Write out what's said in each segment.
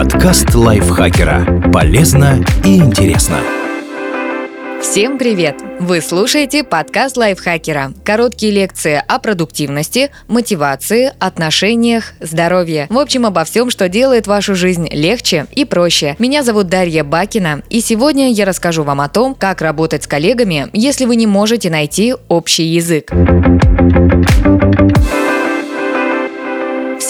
Подкаст лайфхакера. Полезно и интересно. Всем привет! Вы слушаете подкаст лайфхакера. Короткие лекции о продуктивности, мотивации, отношениях, здоровье. В общем, обо всем, что делает вашу жизнь легче и проще. Меня зовут Дарья Бакина, и сегодня я расскажу вам о том, как работать с коллегами, если вы не можете найти общий язык.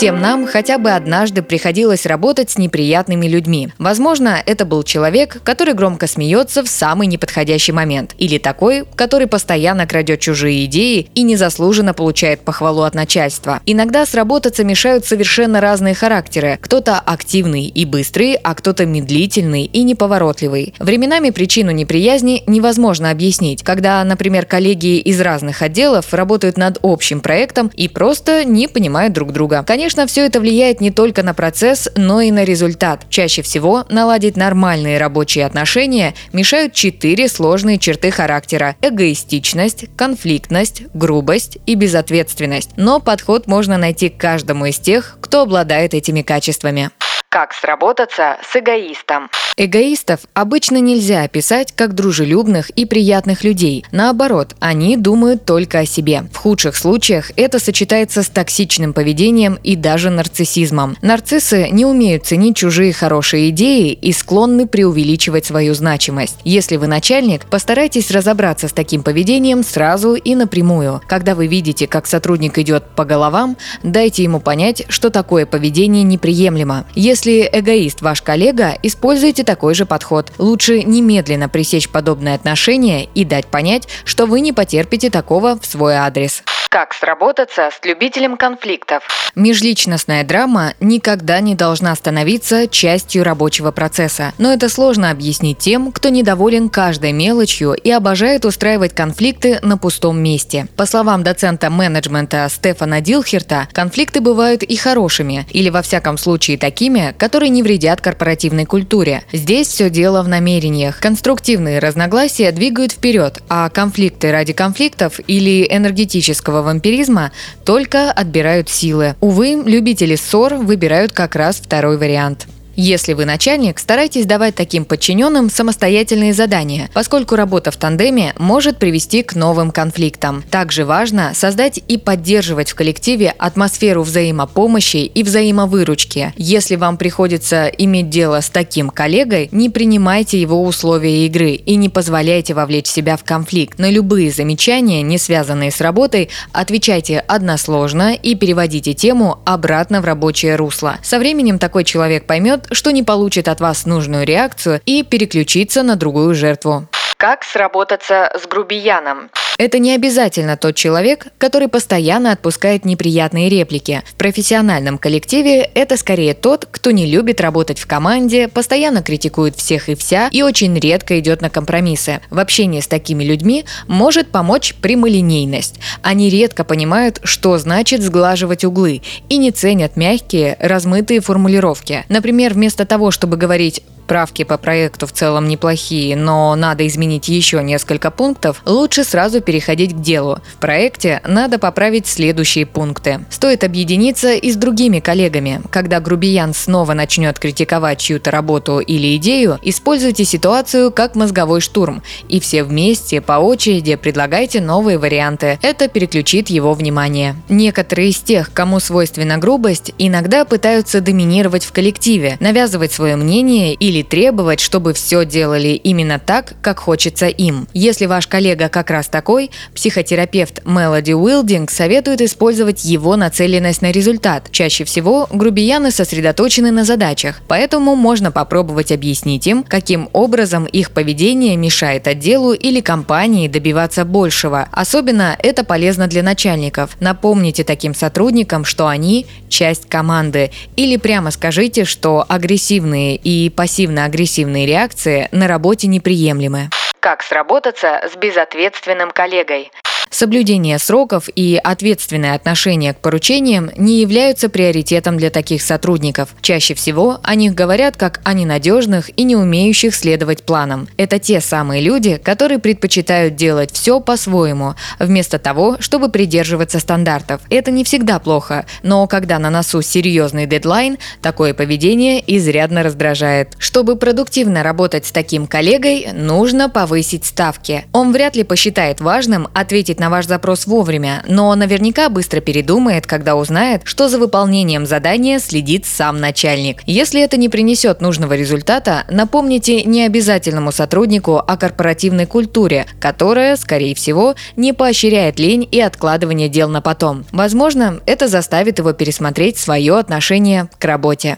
Всем нам хотя бы однажды приходилось работать с неприятными людьми. Возможно, это был человек, который громко смеется в самый неподходящий момент. Или такой, который постоянно крадет чужие идеи и незаслуженно получает похвалу от начальства. Иногда сработаться мешают совершенно разные характеры. Кто-то активный и быстрый, а кто-то медлительный и неповоротливый. Временами причину неприязни невозможно объяснить, когда, например, коллеги из разных отделов работают над общим проектом и просто не понимают друг друга. Конечно, Конечно, все это влияет не только на процесс, но и на результат. Чаще всего наладить нормальные рабочие отношения мешают четыре сложные черты характера – эгоистичность, конфликтность, грубость и безответственность. Но подход можно найти к каждому из тех, кто обладает этими качествами. Как сработаться с эгоистом? Эгоистов обычно нельзя описать как дружелюбных и приятных людей. Наоборот, они думают только о себе. В худших случаях это сочетается с токсичным поведением и даже нарциссизмом. Нарциссы не умеют ценить чужие хорошие идеи и склонны преувеличивать свою значимость. Если вы начальник, постарайтесь разобраться с таким поведением сразу и напрямую. Когда вы видите, как сотрудник идет по головам, дайте ему понять, что такое поведение неприемлемо. Если если эгоист ваш коллега, используйте такой же подход. Лучше немедленно пресечь подобные отношения и дать понять, что вы не потерпите такого в свой адрес. Как сработаться с любителем конфликтов? Межличностная драма никогда не должна становиться частью рабочего процесса. Но это сложно объяснить тем, кто недоволен каждой мелочью и обожает устраивать конфликты на пустом месте. По словам доцента менеджмента Стефана Дилхерта, конфликты бывают и хорошими, или во всяком случае такими, которые не вредят корпоративной культуре. Здесь все дело в намерениях. Конструктивные разногласия двигают вперед, а конфликты ради конфликтов или энергетического вампиризма только отбирают силы. Увы, любители ссор выбирают как раз второй вариант. Если вы начальник, старайтесь давать таким подчиненным самостоятельные задания, поскольку работа в тандеме может привести к новым конфликтам. Также важно создать и поддерживать в коллективе атмосферу взаимопомощи и взаимовыручки. Если вам приходится иметь дело с таким коллегой, не принимайте его условия игры и не позволяйте вовлечь себя в конфликт. На любые замечания, не связанные с работой, отвечайте односложно и переводите тему обратно в рабочее русло. Со временем такой человек поймет, что не получит от вас нужную реакцию и переключится на другую жертву. Как сработаться с грубияном? Это не обязательно тот человек, который постоянно отпускает неприятные реплики. В профессиональном коллективе это скорее тот, кто не любит работать в команде, постоянно критикует всех и вся и очень редко идет на компромиссы. В общении с такими людьми может помочь прямолинейность. Они редко понимают, что значит сглаживать углы и не ценят мягкие, размытые формулировки. Например, вместо того, чтобы говорить правки по проекту в целом неплохие, но надо изменить еще несколько пунктов, лучше сразу переходить к делу. В проекте надо поправить следующие пункты. Стоит объединиться и с другими коллегами. Когда грубиян снова начнет критиковать чью-то работу или идею, используйте ситуацию как мозговой штурм, и все вместе по очереди предлагайте новые варианты. Это переключит его внимание. Некоторые из тех, кому свойственна грубость, иногда пытаются доминировать в коллективе, навязывать свое мнение или требовать, чтобы все делали именно так, как хочется им. Если ваш коллега как раз такой, психотерапевт Мелоди Уилдинг советует использовать его нацеленность на результат. Чаще всего грубияны сосредоточены на задачах, поэтому можно попробовать объяснить им, каким образом их поведение мешает отделу или компании добиваться большего. Особенно это полезно для начальников. Напомните таким сотрудникам, что они – часть команды, или прямо скажите, что агрессивные и пассивно-агрессивные реакции на работе неприемлемы. Как сработаться с безответственным коллегой? Соблюдение сроков и ответственное отношение к поручениям не являются приоритетом для таких сотрудников. Чаще всего о них говорят как о ненадежных и не умеющих следовать планам. Это те самые люди, которые предпочитают делать все по-своему, вместо того, чтобы придерживаться стандартов. Это не всегда плохо, но когда на носу серьезный дедлайн, такое поведение изрядно раздражает. Чтобы продуктивно работать с таким коллегой, нужно повысить ставки. Он вряд ли посчитает важным ответить на ваш запрос вовремя, но наверняка быстро передумает, когда узнает, что за выполнением задания следит сам начальник. Если это не принесет нужного результата, напомните необязательному сотруднику о корпоративной культуре, которая, скорее всего, не поощряет лень и откладывание дел на потом. Возможно, это заставит его пересмотреть свое отношение к работе.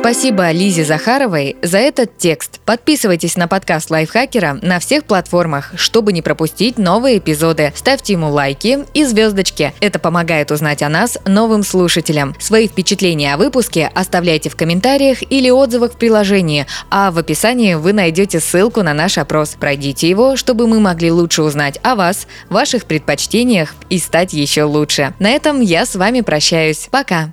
Спасибо Лизе Захаровой за этот текст. Подписывайтесь на подкаст Лайфхакера на всех платформах, чтобы не пропустить новые эпизоды. Ставьте ему лайки и звездочки. Это помогает узнать о нас новым слушателям. Свои впечатления о выпуске оставляйте в комментариях или отзывах в приложении, а в описании вы найдете ссылку на наш опрос. Пройдите его, чтобы мы могли лучше узнать о вас, ваших предпочтениях и стать еще лучше. На этом я с вами прощаюсь. Пока!